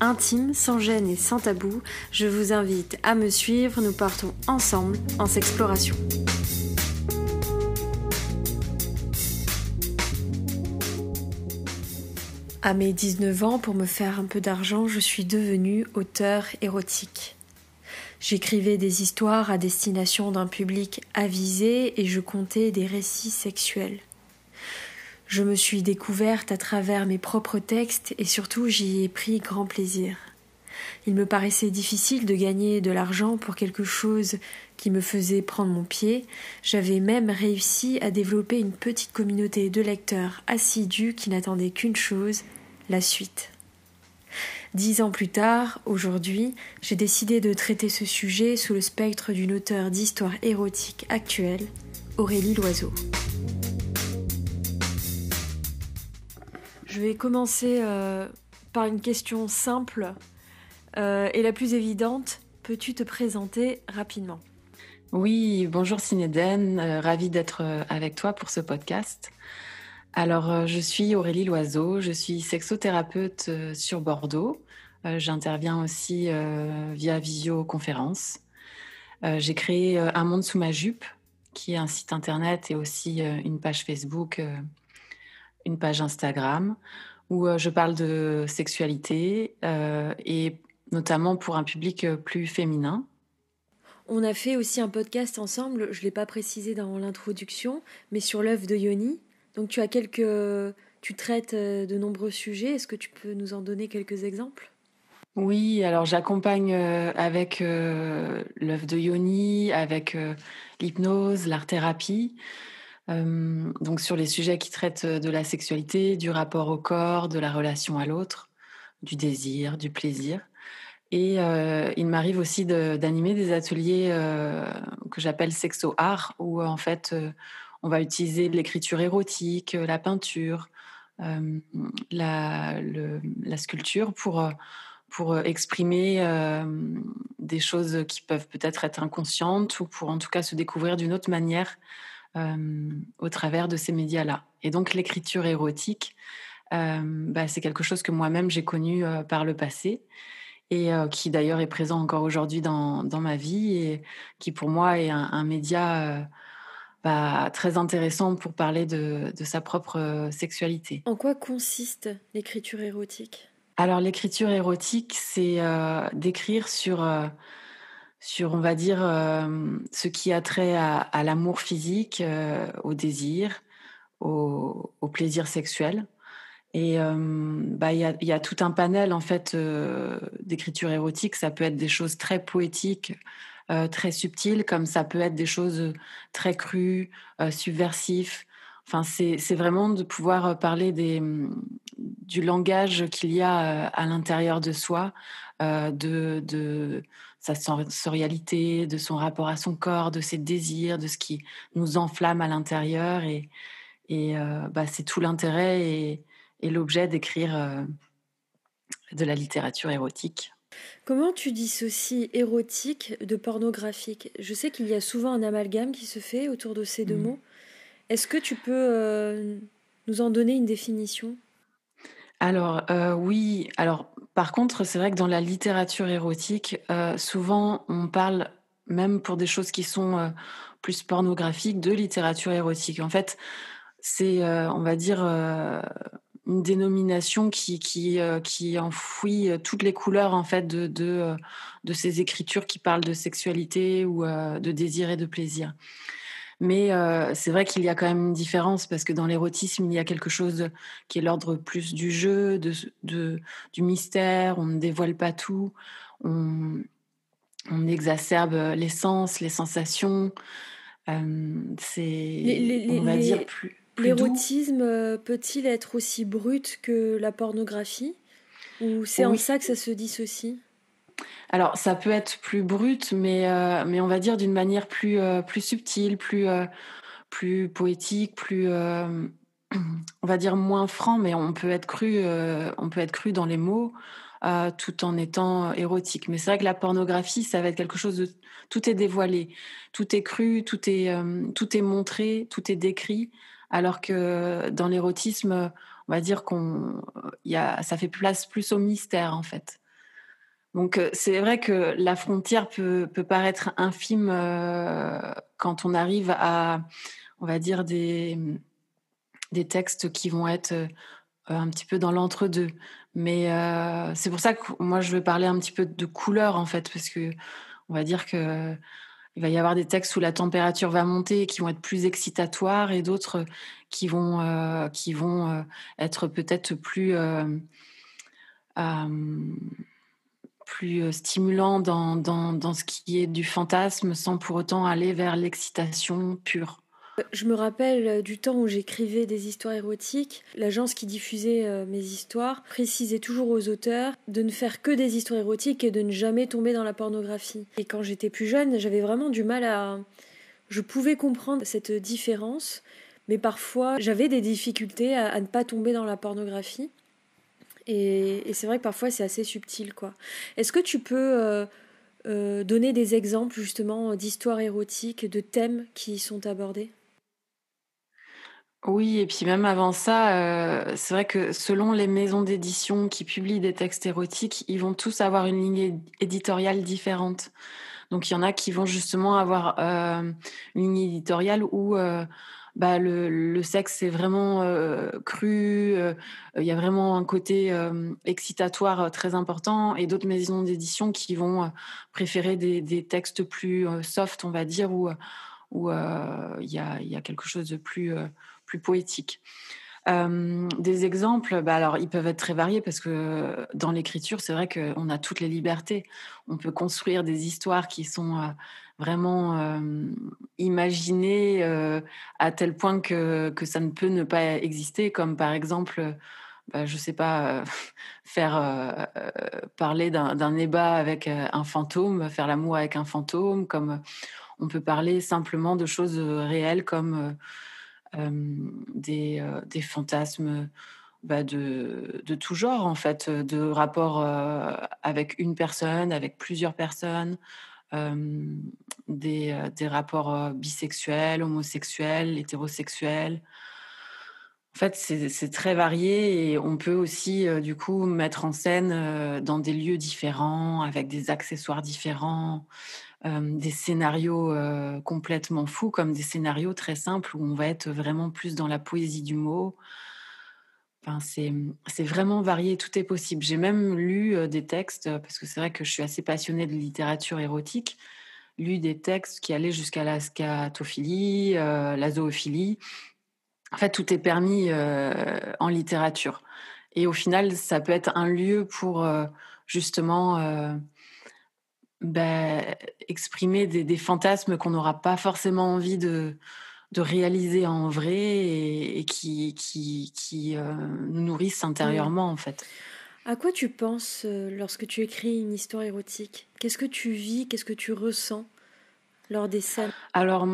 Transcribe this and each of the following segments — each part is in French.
intime, sans gêne et sans tabou, je vous invite à me suivre, nous partons ensemble en s'exploration. À mes 19 ans, pour me faire un peu d'argent, je suis devenue auteur érotique. J'écrivais des histoires à destination d'un public avisé et je comptais des récits sexuels. Je me suis découverte à travers mes propres textes et surtout j'y ai pris grand plaisir. Il me paraissait difficile de gagner de l'argent pour quelque chose qui me faisait prendre mon pied. J'avais même réussi à développer une petite communauté de lecteurs assidus qui n'attendaient qu'une chose, la suite. Dix ans plus tard, aujourd'hui, j'ai décidé de traiter ce sujet sous le spectre d'une auteure d'histoire érotique actuelle, Aurélie Loiseau. Je vais commencer euh, par une question simple euh, et la plus évidente. Peux-tu te présenter rapidement? Oui, bonjour Cinéden, euh, ravie d'être avec toi pour ce podcast. Alors, je suis Aurélie Loiseau, je suis sexothérapeute sur Bordeaux. J'interviens aussi via visioconférence. J'ai créé Un monde sous ma jupe, qui est un site internet et aussi une page Facebook une page Instagram où euh, je parle de sexualité euh, et notamment pour un public euh, plus féminin. On a fait aussi un podcast ensemble, je ne l'ai pas précisé dans l'introduction, mais sur l'œuvre de Yoni. Donc tu as quelques... Tu traites de nombreux sujets, est-ce que tu peux nous en donner quelques exemples? Oui, alors j'accompagne avec l'œuvre de Yoni, avec l'hypnose, l'art-thérapie. Donc sur les sujets qui traitent de la sexualité, du rapport au corps, de la relation à l'autre, du désir, du plaisir. Et il m'arrive aussi d'animer des ateliers que j'appelle sexo art, où en fait on va utiliser de l'écriture érotique, la peinture, la, la, sculpture pour pour exprimer des choses qui peuvent peut-être être inconscientes ou pour en tout cas se découvrir d'une autre manière euh, au travers de ces médias-là. Et donc l'écriture érotique, euh, bah, c'est quelque chose que moi-même j'ai connu euh, par le passé et qui d'ailleurs est présent encore aujourd'hui dans, dans, ma vie et qui pour moi est un, média bah, très intéressant pour parler de, de, sa propre sexualité. En quoi consiste l'écriture érotique? Alors l'écriture érotique, c'est d'écrire sur sur, on va dire, euh, ce qui a trait à, l'amour physique, euh, au désir, au, plaisir sexuel. Et euh, bah, il y, a, tout un panel en fait d'écriture érotique. Ça peut être des choses très poétiques, très subtiles, comme ça peut être des choses très crues, subversives. Enfin, c'est vraiment de pouvoir parler des, du langage qu'il y a à l'intérieur de soi, de, de sa sensorialité, de son rapport à son corps, de ses désirs, de ce qui nous enflamme à l'intérieur. Et, et euh, bah, c'est tout l'intérêt et, l'objet d'écrire euh, de la littérature érotique. Comment tu dissocies érotique de pornographique? Je sais qu'il y a souvent un amalgame qui se fait autour de ces deux mmh. mots. Est-ce que tu peux euh, nous en donner une définition? Alors oui, alors par contre, c'est vrai que dans la littérature érotique, euh, souvent on parle, même pour des choses qui sont euh, plus pornographiques, de littérature érotique. En fait, c'est, euh, on va dire, une dénomination qui, qui, qui enfouit toutes les couleurs en fait de, de, de ces écritures qui parlent de sexualité ou de désir et de plaisir. Mais euh, c'est vrai qu'il y a quand même une différence parce que dans l'érotisme, il y a quelque chose qui est l'ordre plus du jeu, de, de, du mystère, on ne dévoile pas tout, on, on exacerbe les sens, les sensations. Euh, c'est, on va dire, plus. L'érotisme peut-il être aussi brut que la pornographie? Ou c'est en ça que ça se dissocie? Alors, ça peut être plus brut, mais, euh, mais on va dire d'une manière plus, euh, plus subtile, plus, euh, plus poétique, plus, on va dire moins franc, mais on peut être cru, on peut être cru dans les mots. tout en étant érotique. Mais c'est vrai que la pornographie, ça va être quelque chose de... Tout est dévoilé, tout est cru, tout est, tout est montré, tout est décrit, alors que dans l'érotisme, on va dire qu'on y a, ça fait place plus au mystère, en fait. Donc euh, c'est vrai que la frontière peut, peut paraître infime euh, quand on arrive à, on va dire, des, des textes qui vont être euh, un petit peu dans l'entre-deux. Mais c'est pour ça que moi je vais parler un petit peu de couleur en fait, parce que on va dire que il va y avoir des textes où la température va monter et qui vont être plus excitatoires et d'autres qui vont qui vont être peut-être plus plus euh, stimulant dans, dans, dans, ce qui est du fantasme sans pour autant aller vers l'excitation pure. Je me rappelle euh, du temps où j'écrivais des histoires érotiques. L'agence qui diffusait euh, mes histoires précisait toujours aux auteurs de ne faire que des histoires érotiques et de ne jamais tomber dans la pornographie. Et quand j'étais plus jeune, j'avais vraiment du mal à... Je pouvais comprendre cette différence, mais parfois j'avais des difficultés à, à ne pas tomber dans la pornographie. Et, c'est vrai que parfois c'est assez subtil, quoi. Est-ce que tu peux euh, euh, donner des exemples justement d'histoires érotiques, de thèmes qui sont abordés? Oui, et puis même avant ça, euh, c'est vrai que selon les maisons d'édition qui publient des textes érotiques, ils vont tous avoir une ligne éditoriale différente. Donc il y en a qui vont justement avoir une ligne éditoriale où bah, le, sexe est vraiment euh, cru, euh, il y a vraiment un côté euh, excitatoire très important, et d'autres maisons d'édition qui vont préférer des, textes plus soft, on va dire, où il y a, quelque chose de plus poétique. Des exemples, bah alors ils peuvent être très variés parce que dans l'écriture, c'est vrai qu'on a toutes les libertés. On peut construire des histoires qui sont vraiment euh, imaginer euh, à tel point que, que ça ne peut ne pas exister, comme par exemple, bah, je ne sais pas, faire parler d'un ébat avec un fantôme, faire l'amour avec un fantôme, comme on peut parler simplement de choses réelles comme des, des, fantasmes. Bah de, tout genre, en fait, de rapports avec une personne, avec plusieurs personnes, des, des, rapports bisexuels, homosexuels, hétérosexuels. En fait, c'est très varié et on peut aussi, du coup, mettre en scène dans des lieux différents, avec des accessoires différents, des scénarios complètement fous, comme des scénarios très simples où on va être vraiment plus dans la poésie du mot, c'est vraiment varié, tout est possible. J'ai même lu des textes, parce que c'est vrai que je suis assez passionnée de littérature érotique, lu des textes qui allaient jusqu'à la scatophilie, la zoophilie. En fait, tout est permis en littérature. Et au final, ça peut être un lieu pour justement bah, exprimer des, des fantasmes qu'on n'aura pas forcément envie de, de réaliser en vrai et, qui, qui, qui euh, nous nourrissent intérieurement, en fait. À quoi tu penses euh, lorsque tu écris une histoire érotique? Qu'est-ce que tu vis Qu'est-ce que tu ressens lors des scènes? Alors,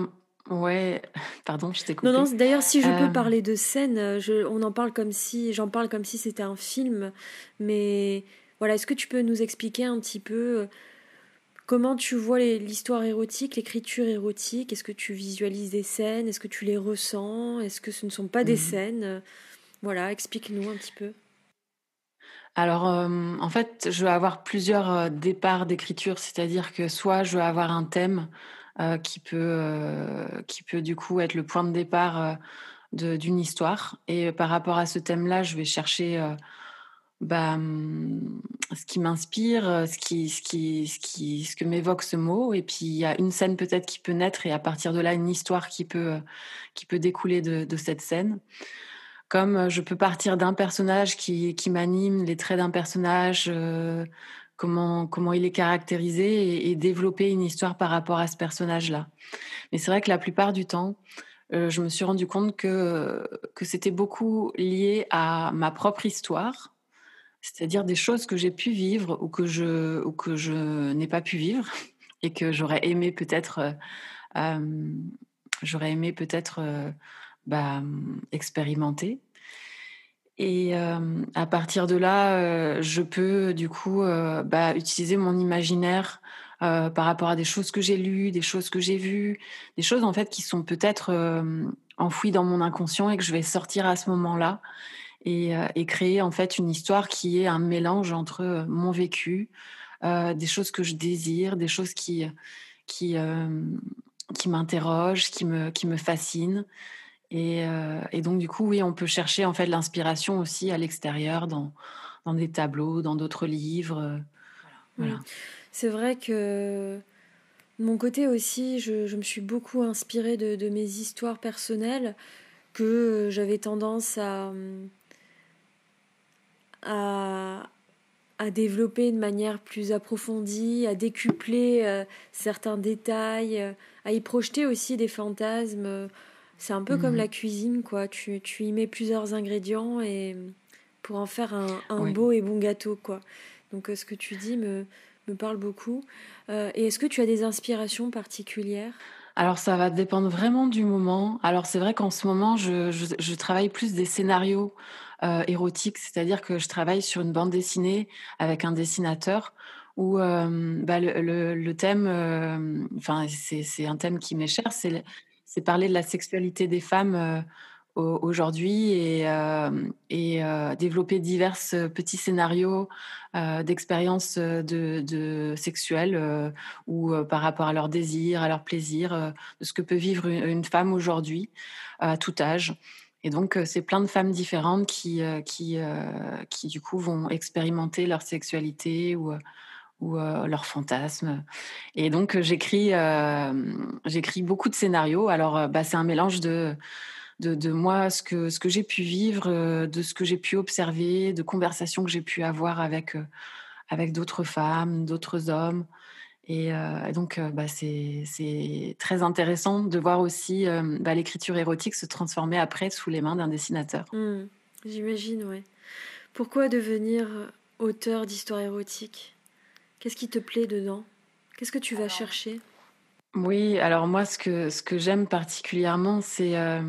ouais, pardon, je t'ai coupé. Non, non, d'ailleurs, si je peux euh. parler de scène, je, on en parle comme si, j'en parle comme si c'était un film, mais voilà, est-ce que tu peux nous expliquer un petit peu Comment tu vois l'histoire érotique, l'écriture érotique? Est-ce que tu visualises des scènes? Est-ce que tu les ressens? Est-ce que ce ne sont pas des mhm. scènes? Voilà, explique-nous un petit peu. Alors, euh, en fait, je vais avoir plusieurs euh, départs d'écriture, c'est-à-dire que soit je vais avoir un thème euh, qui, peut, qui peut du coup être le point de départ d'une histoire, et par rapport à ce thème-là, je vais chercher bah, hum, ce qui m'inspire, euh, ce qui, ce qui, ce qui, ce que m'évoque ce mot. Et puis il y a une scène peut-être qui peut naître et à partir de là une histoire qui peut, qui peut découler de, cette scène. Comme euh, je peux partir d'un personnage qui, qui m'anime, les traits d'un personnage, euh, comment, comment il est caractérisé et, développer une histoire par rapport à ce personnage-là. Mais c'est vrai que la plupart du temps, je me suis rendu compte que, que c'était beaucoup lié à ma propre histoire C'est-à-dire des choses que j'ai pu vivre ou que je, ou que je n'ai pas pu vivre et que j'aurais aimé peut-être, j'aurais aimé peut-être bah, expérimenter. Et à partir de là, je peux du coup bah, utiliser mon imaginaire par rapport à des choses que j'ai lues, des choses que j'ai vues, des choses en fait qui sont peut-être enfouies dans mon inconscient et que je vais sortir à ce moment-là et, et, créer en fait une histoire qui est un mélange entre mon vécu, des choses que je désire, des choses qui qui qui m'interrogent, qui me qui me fascinent. Euh, et, donc, du coup, oui, on peut chercher en fait l'inspiration aussi à l'extérieur, dans, dans des tableaux, dans d'autres livres. Euh, voilà. C'est vrai que de mon côté aussi, je, me suis beaucoup inspirée de, mes histoires personnelles que j'avais tendance à, à, à, développer de manière plus approfondie, à décupler euh, certains détails, à y projeter aussi des fantasmes c'est un peu comme la mmh. cuisine, quoi. Tu, tu, y mets plusieurs ingrédients et pour en faire un, beau et bon gâteau, quoi. Donc, euh, ce que tu dis me, me parle beaucoup. Euh, et est-ce que tu as des inspirations particulières? Alors ça va dépendre vraiment du moment. Alors c'est vrai qu'en ce moment, je, travaille plus des scénarios euh, érotiques, c'est-à-dire que je travaille sur une bande dessinée avec un dessinateur où bah, le, thème, enfin c'est un thème qui m'est cher, c'est parler de la sexualité des femmes euh, aujourd'hui et, euh, euh, développer divers petits scénarios d'expériences de, sexuelles ou par rapport à leur désir, à leur plaisir, de ce que peut vivre une, femme aujourd'hui à tout âge. Et donc, c'est plein de femmes différentes qui, qui, qui, du coup, vont expérimenter leur sexualité ou, ou euh, leurs fantasmes. Et donc euh, j'écris, euh, j'écris beaucoup de scénarios. Alors bah, c'est un mélange de, de, moi, ce que, ce que j'ai pu vivre, de ce que j'ai pu observer, de conversations que j'ai pu avoir avec, avec d'autres femmes, d'autres hommes. Et, donc, bah, c'est très intéressant de voir aussi bah, l'écriture érotique se transformer après sous les mains d'un dessinateur. Mmh. J'imagine, ouais. Pourquoi devenir auteur d'histoires érotiques Qu'est-ce qui te plaît dedans? Qu'est-ce que tu vas chercher? Oui, alors moi, ce que, ce que j'aime particulièrement, c'est euh,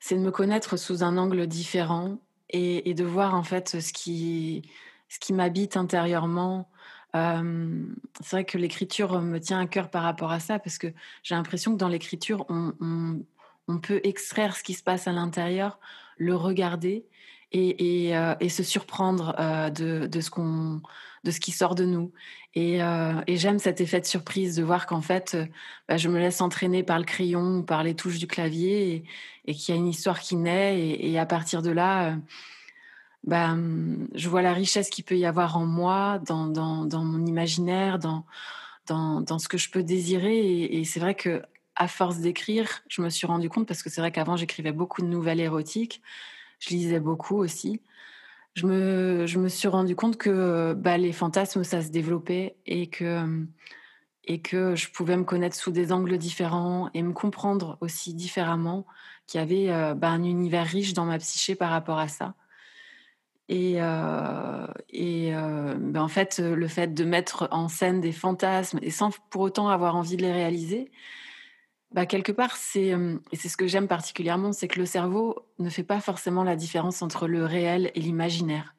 c'est de me connaître sous un angle différent et, de voir en fait ce qui, ce qui m'habite intérieurement. C'est vrai que l'écriture me tient à cœur par rapport à ça parce que j'ai l'impression que dans l'écriture, on, on, peut extraire ce qui se passe à l'intérieur, le regarder et, et, euh, et se surprendre de, de, ce qu'on de ce qui sort de nous. Et, euh, et j'aime cet effet de surprise de voir qu'en fait, euh, bah, je me laisse entraîner par le crayon ou par les touches du clavier et, et qu'il y a une histoire qui naît. Et, à partir de là, euh, bah, je vois la richesse qu'il peut y avoir en moi, dans, mon imaginaire, dans, ce que je peux désirer. Et, c'est vrai que à force d'écrire, je me suis rendu compte, parce que c'est vrai qu'avant, j'écrivais beaucoup de nouvelles érotiques, je lisais beaucoup aussi je me, je me suis rendu compte que bah, les fantasmes, ça se développait et que, et que je pouvais me connaître sous des angles différents et me comprendre aussi différemment, qu'il y avait euh, bah, un univers riche dans ma psyché par rapport à ça. Et, euh, et bah, en fait, le fait de mettre en scène des fantasmes et sans pour autant avoir envie de les réaliser, bah, quelque part, c'est, et c'est ce que j'aime particulièrement, c'est que le cerveau ne fait pas forcément la différence entre le réel et l'imaginaire.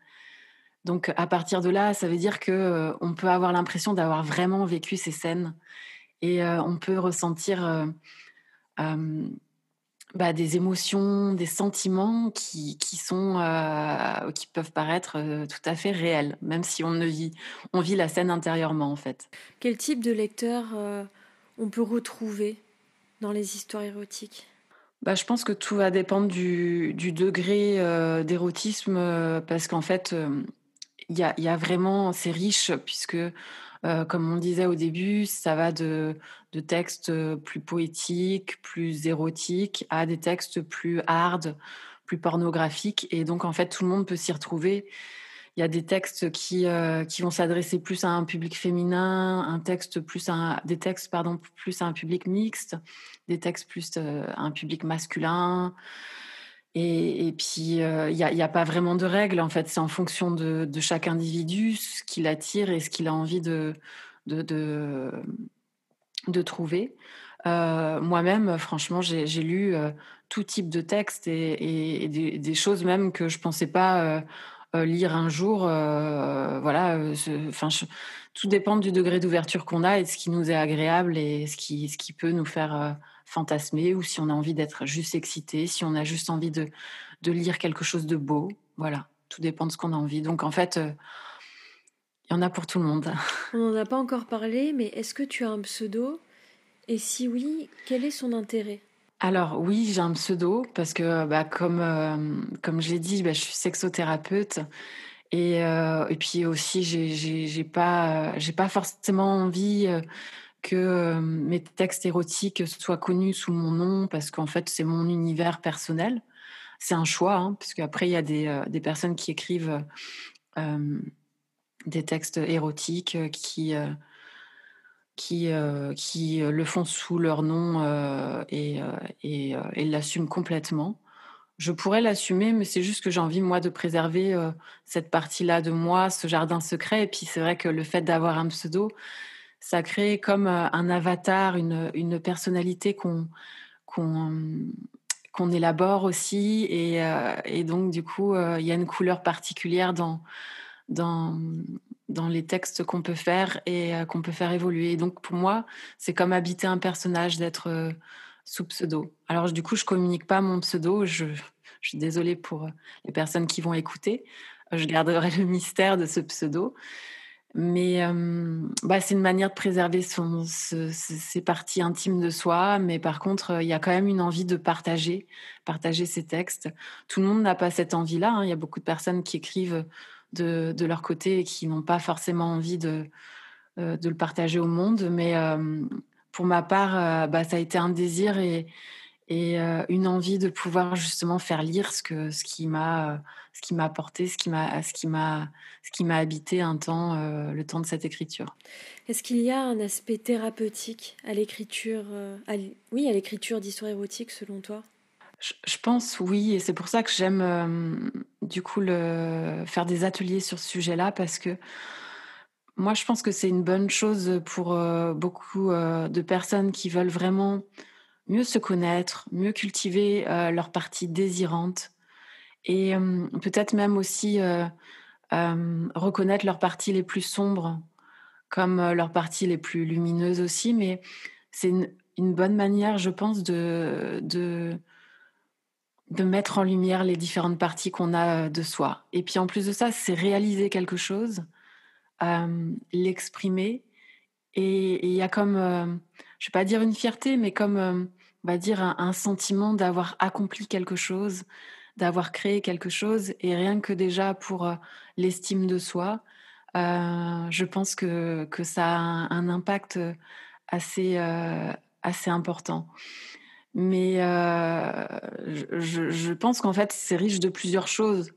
Donc, à partir de là, ça veut dire que on peut avoir l'impression d'avoir vraiment vécu ces scènes et on peut ressentir bah, des émotions, des sentiments qui, qui sont, qui peuvent paraître tout à fait réels, même si on ne vit, on vit la scène intérieurement en fait. Quel type de lecteur on peut retrouver? Dans les histoires érotiques bah, je pense que tout va dépendre du, du degré euh, d'érotisme euh, parce qu'en fait, il y, a, y, a, vraiment, c'est riche puisque, euh, comme on disait au début, ça va de, de, textes plus poétiques, plus érotiques à des textes plus hard, plus pornographiques. Et donc, en fait, tout le monde peut s'y retrouver. Il y a des textes qui, euh, qui vont s'adresser plus à un public féminin, un texte plus à des textes pardon, plus à un public mixte, des textes plus euh, à un public masculin. Et, puis, il n'y a, a, pas vraiment de règles, en fait. C'est en fonction de, de, chaque individu, ce qui l'attire et ce qu'il a envie de, de, de, trouver. Euh, moi-même, franchement, j'ai lu euh, tout type de textes et, et, des, des, choses même que je pensais pas euh, lire un jour. voilà, enfin, tout dépend du degré d'ouverture qu'on a et de ce qui nous est agréable et ce qui, ce qui peut nous faire fantasmer ou si on a envie d'être juste excité, si on a juste envie de, de lire quelque chose de beau. Voilà, tout dépend de ce qu'on a envie. Donc en fait, euh, il y en a pour tout le monde. On n'en a pas encore parlé, mais est-ce que tu as un pseudo? Et si oui, quel est son intérêt? Alors oui, j'ai un pseudo parce que bah, comme, euh, comme j'ai dit, bah, je suis sexothérapeute et, euh, et puis aussi j'ai pas, j'ai pas forcément envie que mes textes érotiques soient connus sous mon nom parce qu'en fait c'est mon univers personnel. C'est un choix, hein, parce qu'après il y a des, des, personnes qui écrivent des textes érotiques qui, qui, qui le font sous leur nom et, et, l'assument complètement. Je pourrais l'assumer, mais c'est juste que j'ai envie, moi, de préserver cette partie-là de moi, ce jardin secret. Et puis, c'est vrai que le fait d'avoir un pseudo, ça crée comme euh, un avatar, une, personnalité qu'on qu'on élabore aussi. Et, euh, et, donc, du coup, euh, il y a une couleur particulière dans, dans, dans les textes qu'on peut faire et qu'on peut faire évoluer. donc, pour moi, c'est comme habiter un personnage, d'être sous pseudo. Alors, du coup, je communique pas mon pseudo. Je, suis désolée pour les personnes qui vont écouter. Je garderai le mystère de ce pseudo. Mais bah, c'est une manière de préserver ses parties intimes de soi. Mais par contre, il y a quand même une envie de partager, partager ses textes. Tout le monde n'a pas cette envie-là. Hein. Il y a beaucoup de personnes qui écrivent de, de leur côté et qui n'ont pas forcément envie de, de le partager au monde. Mais pour ma part, bah, ça a été un désir et, et une envie de pouvoir justement faire lire ce que ce qui m'a ce m'a ce qui m'a habité un temps le temps de cette écriture. Est-ce qu'il y a un aspect thérapeutique à l'écriture oui à l'écriture d'histoire érotique selon toi? Je, pense oui et c'est pour ça que j'aime du coup faire des ateliers sur ce sujet-là parce que moi je pense que c'est une bonne chose pour beaucoup de personnes qui veulent vraiment mieux se connaître, mieux cultiver euh, leur partie désirante et peut-être même aussi euh, reconnaître leurs parties les plus sombres comme euh, leurs parties les plus lumineuses aussi. Mais c'est une, bonne manière, je pense, de, de mettre en lumière les différentes parties qu'on a de soi. Et puis en plus de ça, c'est réaliser quelque chose, l'exprimer. Et il y a comme, je ne vais pas dire une fierté, mais comme va dire, un, sentiment d'avoir accompli quelque chose, d'avoir créé quelque chose. Et rien que déjà pour euh, l'estime de soi, euh, je pense que, que ça a un, impact assez, euh, assez important. Mais je, je, pense qu'en fait, c'est riche de plusieurs choses.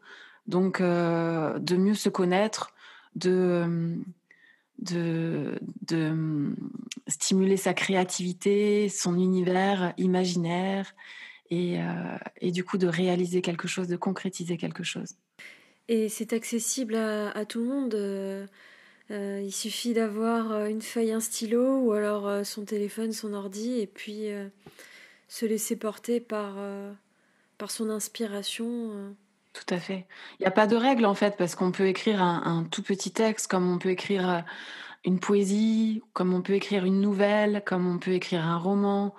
Donc, de mieux se connaître, de de, de stimuler sa créativité, son univers imaginaire et, euh, du coup de réaliser quelque chose, de concrétiser quelque chose. Et c'est accessible à, tout le monde. Euh, euh, il suffit d'avoir une feuille, un stylo ou alors son téléphone, son ordi et puis se laisser porter par, par son inspiration. Tout à fait. Il n'y a pas de règle en fait, parce qu'on peut écrire un, tout petit texte, comme on peut écrire euh, une poésie, comme on peut écrire une nouvelle, comme on peut écrire un roman.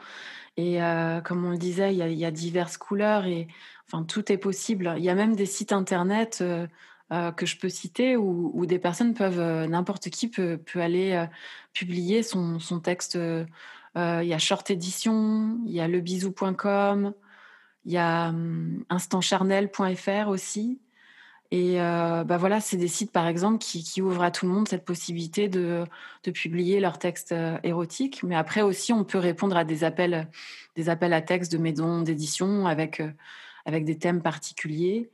Et euh, comme on le disait, il y, a, diverses couleurs et enfin tout est possible. Il y a même des sites internet euh, que je peux citer où, des personnes peuvent, n'importe qui peut, peut aller publier son, son texte. Il y a Short Edition, il y a lebisou.com. Il y a hum, instantcharnel.fr aussi. Et euh, bah voilà, c'est des sites, par exemple, qui, ouvrent à tout le monde cette possibilité de, de publier leurs textes euh, érotiques. Mais après aussi, on peut répondre à des appels, des appels à textes de maisons d'édition avec, euh, avec des thèmes particuliers.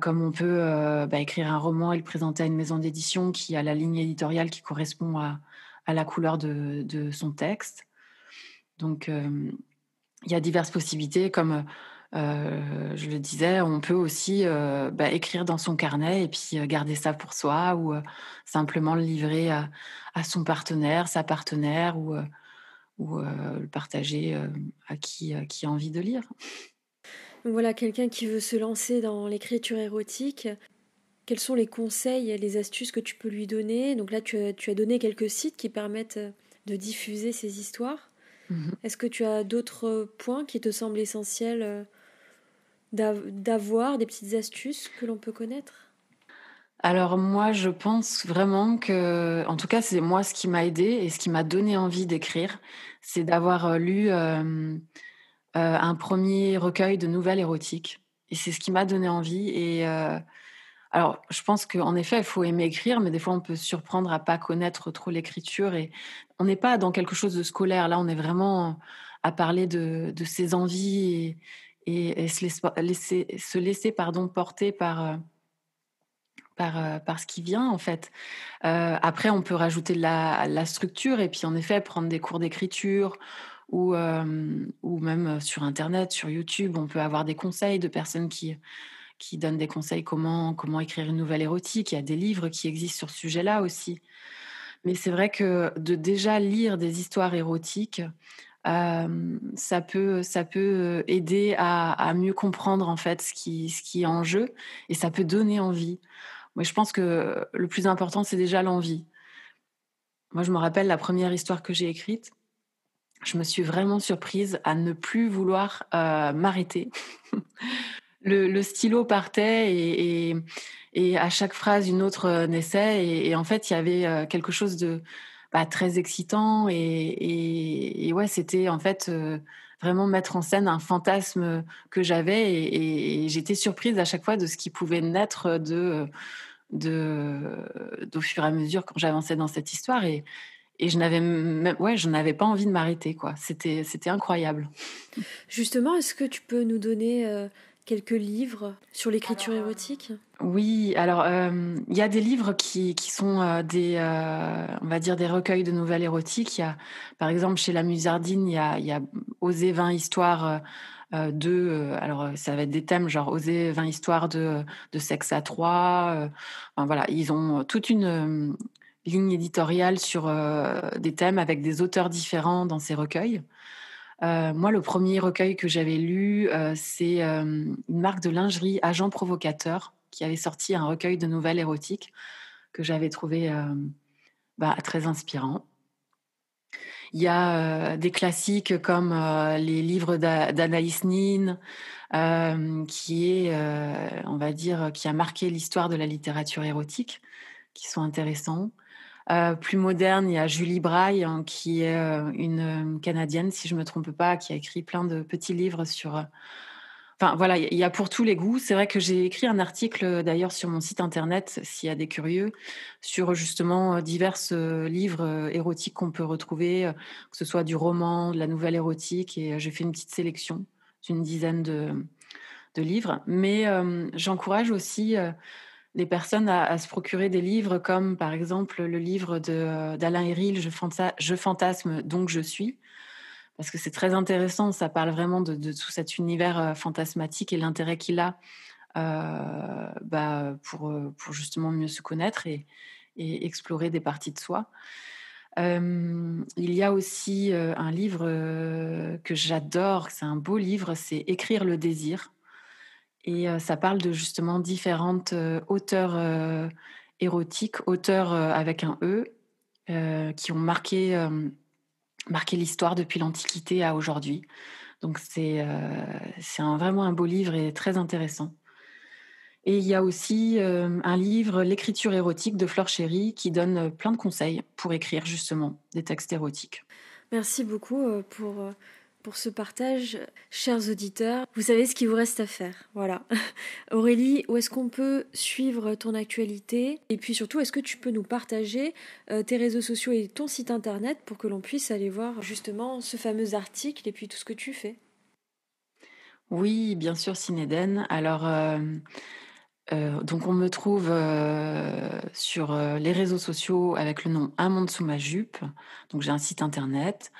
comme on peut bah, écrire un roman et le présenter à une maison d'édition qui a la ligne éditoriale qui correspond à, à la couleur de, son texte. Donc, il y a diverses possibilités comme je le disais, on peut aussi bah, écrire dans son carnet et puis garder ça pour soi ou simplement le livrer à, son partenaire, sa partenaire ou, ou le partager à qui, à qui a envie de lire. voilà, quelqu'un qui veut se lancer dans l'écriture érotique, quels sont les conseils et les astuces que tu peux lui donner? Donc là, tu as, donné quelques sites qui permettent euh, de diffuser ces histoires. Mhm. Est-ce que tu as d'autres points qui te semblent essentiels euh, d'avoir, des petites astuces que l'on peut connaître? Alors moi, je pense vraiment que, en tout cas, c'est moi ce qui m'a aidé et ce qui m'a donné envie d'écrire, c'est d'avoir euh, lu un premier recueil de nouvelles érotiques. Et c'est ce qui m'a donné envie. Et alors, je pense qu'en effet, il faut aimer écrire, mais des fois, on peut se surprendre à pas connaître trop l'écriture. Et on n'est pas dans quelque chose de scolaire. Là, on est vraiment à parler de, ses envies et, se, laisser, se laisser pardon, porter par, euh, euh, par ce qui vient, en fait. Euh, après, on peut rajouter la, structure et puis, en effet, prendre des cours d'écriture ou, ou même sur Internet, sur YouTube, on peut avoir des conseils de personnes qui qui donne des conseils comment, comment écrire une nouvelle érotique. Il y a des livres qui existent sur ce sujet-là aussi. Mais c'est vrai que de déjà lire des histoires érotiques, euh, ça, peut, ça peut aider à, mieux comprendre en fait ce qui, ce qui est en jeu et ça peut donner envie. Moi, je pense que le plus important, c'est déjà l'envie. Moi, je me rappelle la première histoire que j'ai écrite. Je me suis vraiment surprise à ne plus vouloir euh, m'arrêter. le, stylo partait et, à chaque phrase, une autre euh, naissait. Et, en fait, il y avait euh, quelque chose de bah, très excitant. Et, ouais, c'était en fait euh, vraiment mettre en scène un fantasme que j'avais. Et, j'étais surprise à chaque fois de ce qui pouvait naître de, de, fur et à mesure quand j'avançais dans cette histoire. Et, et je n'avais ouais, je n'avais pas envie de m'arrêter quoi. C'était c'était incroyable. Justement, est-ce que tu peux nous donner quelques livres sur l'écriture érotique? Oui, alors euh, il y a des livres qui, qui sont euh, des, euh, on va dire des recueils de nouvelles érotiques. Il y a, par exemple, chez La Musardine, il y a, y a Oser 20 histoires de, alors ça va être des thèmes genre Oser 20 histoires de, de sexe à trois. Enfin, voilà, ils ont toute une ligne éditoriale sur des thèmes avec des auteurs différents dans ces recueils. Euh, moi, le premier recueil que j'avais lu, euh, c'est euh, une marque de lingerie, Agent Provocateur, qui avait sorti un recueil de nouvelles érotiques que j'avais trouvé bah, très inspirant. Il y a des classiques comme les livres d'Anaïs Nin, qui est, on va dire, qui a marqué l'histoire de la littérature érotique, qui sont intéressants. Euh, plus moderne, il y a Julie Braille, hein, qui est euh, une euh, Canadienne, si je ne me trompe pas, qui a écrit plein de petits livres sur... Enfin voilà, il y a pour tous les goûts. C'est vrai que j'ai écrit un article d'ailleurs sur mon site internet, s'il y a des curieux, sur justement divers livres érotiques qu'on peut retrouver, que ce soit du roman, de la nouvelle érotique, et j'ai fait une petite sélection d'une dizaine de, de, livres. Mais j'encourage aussi les personnes à, se procurer des livres comme par exemple le livre d'Alain Héril, je, je, fantasme donc je suis, parce que c'est très intéressant, ça parle vraiment de, tout cet univers euh, fantasmatique et l'intérêt qu'il a euh, bah, pour, justement mieux se connaître et, explorer des parties de soi. Euh, il y a aussi un livre que j'adore, c'est un beau livre, c'est Écrire le désir et ça parle de justement différentes auteurs érotiques, auteurs avec un E, qui ont marqué, marqué l'histoire depuis l'Antiquité à aujourd'hui. Donc c'est c'est vraiment un beau livre et très intéressant. Et il y a aussi un livre, L'écriture érotique de Flore Chéry, qui donne plein de conseils pour écrire justement des textes érotiques. Merci beaucoup pour pour ce partage, chers auditeurs. Vous savez ce qu'il vous reste à faire. Voilà. Aurélie, où est-ce qu'on peut suivre ton actualité? Et puis surtout, est-ce que tu peux nous partager euh, tes réseaux sociaux et ton site internet pour que l'on puisse aller voir justement ce fameux article et puis tout ce que tu fais? Oui, bien sûr, Cinéden. Alors. Euh, euh, donc on me trouve sur les réseaux sociaux avec le nom Un sous ma jupe. Donc j'ai un site internet.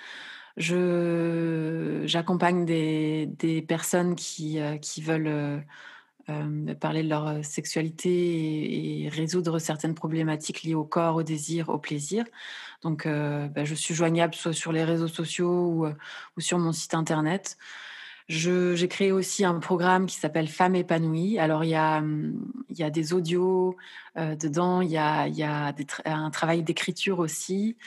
Je, j'accompagne des, des, personnes qui, qui veulent parler de leur sexualité et, résoudre certaines problématiques liées au corps, au désir, au plaisir. Donc, bah, je suis joignable soit sur les réseaux sociaux ou sur mon site internet. J'ai créé aussi un programme qui s'appelle Femmes épanouies. Alors, il y a, hum, il y a des audios euh, dedans, il y a, il y a un travail d'écriture aussi.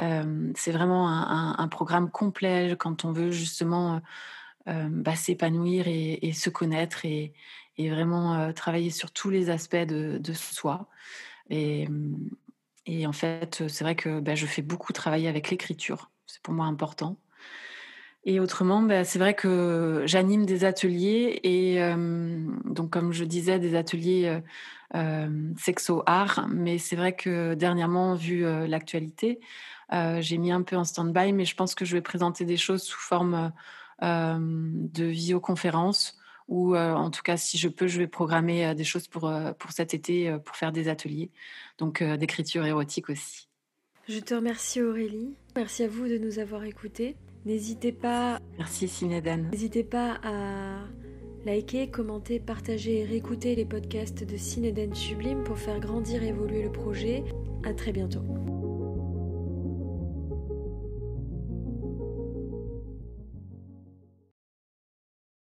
Euh, c'est vraiment un, programme complet quand on veut justement euh, bah, s'épanouir et, se connaître et, et vraiment travailler sur tous les aspects de, soi. Et, hum, et, en fait, c'est vrai que bah, je fais beaucoup travailler avec l'écriture. C'est pour moi important. Et autrement, bah, c'est vrai que j'anime des ateliers et euh, donc comme je disais, des ateliers euh, euh sexo-art. Mais c'est vrai que dernièrement, vu l'actualité, j'ai mis un peu en stand-by, mais je pense que je vais présenter des choses sous forme de visioconférence ou en tout cas, si je peux, je vais programmer des choses pour, pour cet été pour faire des ateliers, donc d'écriture érotique aussi. Je te remercie Aurélie. Merci à vous de nous avoir écoutés. N'hésitez pas. Merci Cinéden. N'hésitez pas à liker, commenter, partager et réécouter les podcasts de Cinéden Sublime pour faire grandir et évoluer le projet. À très bientôt.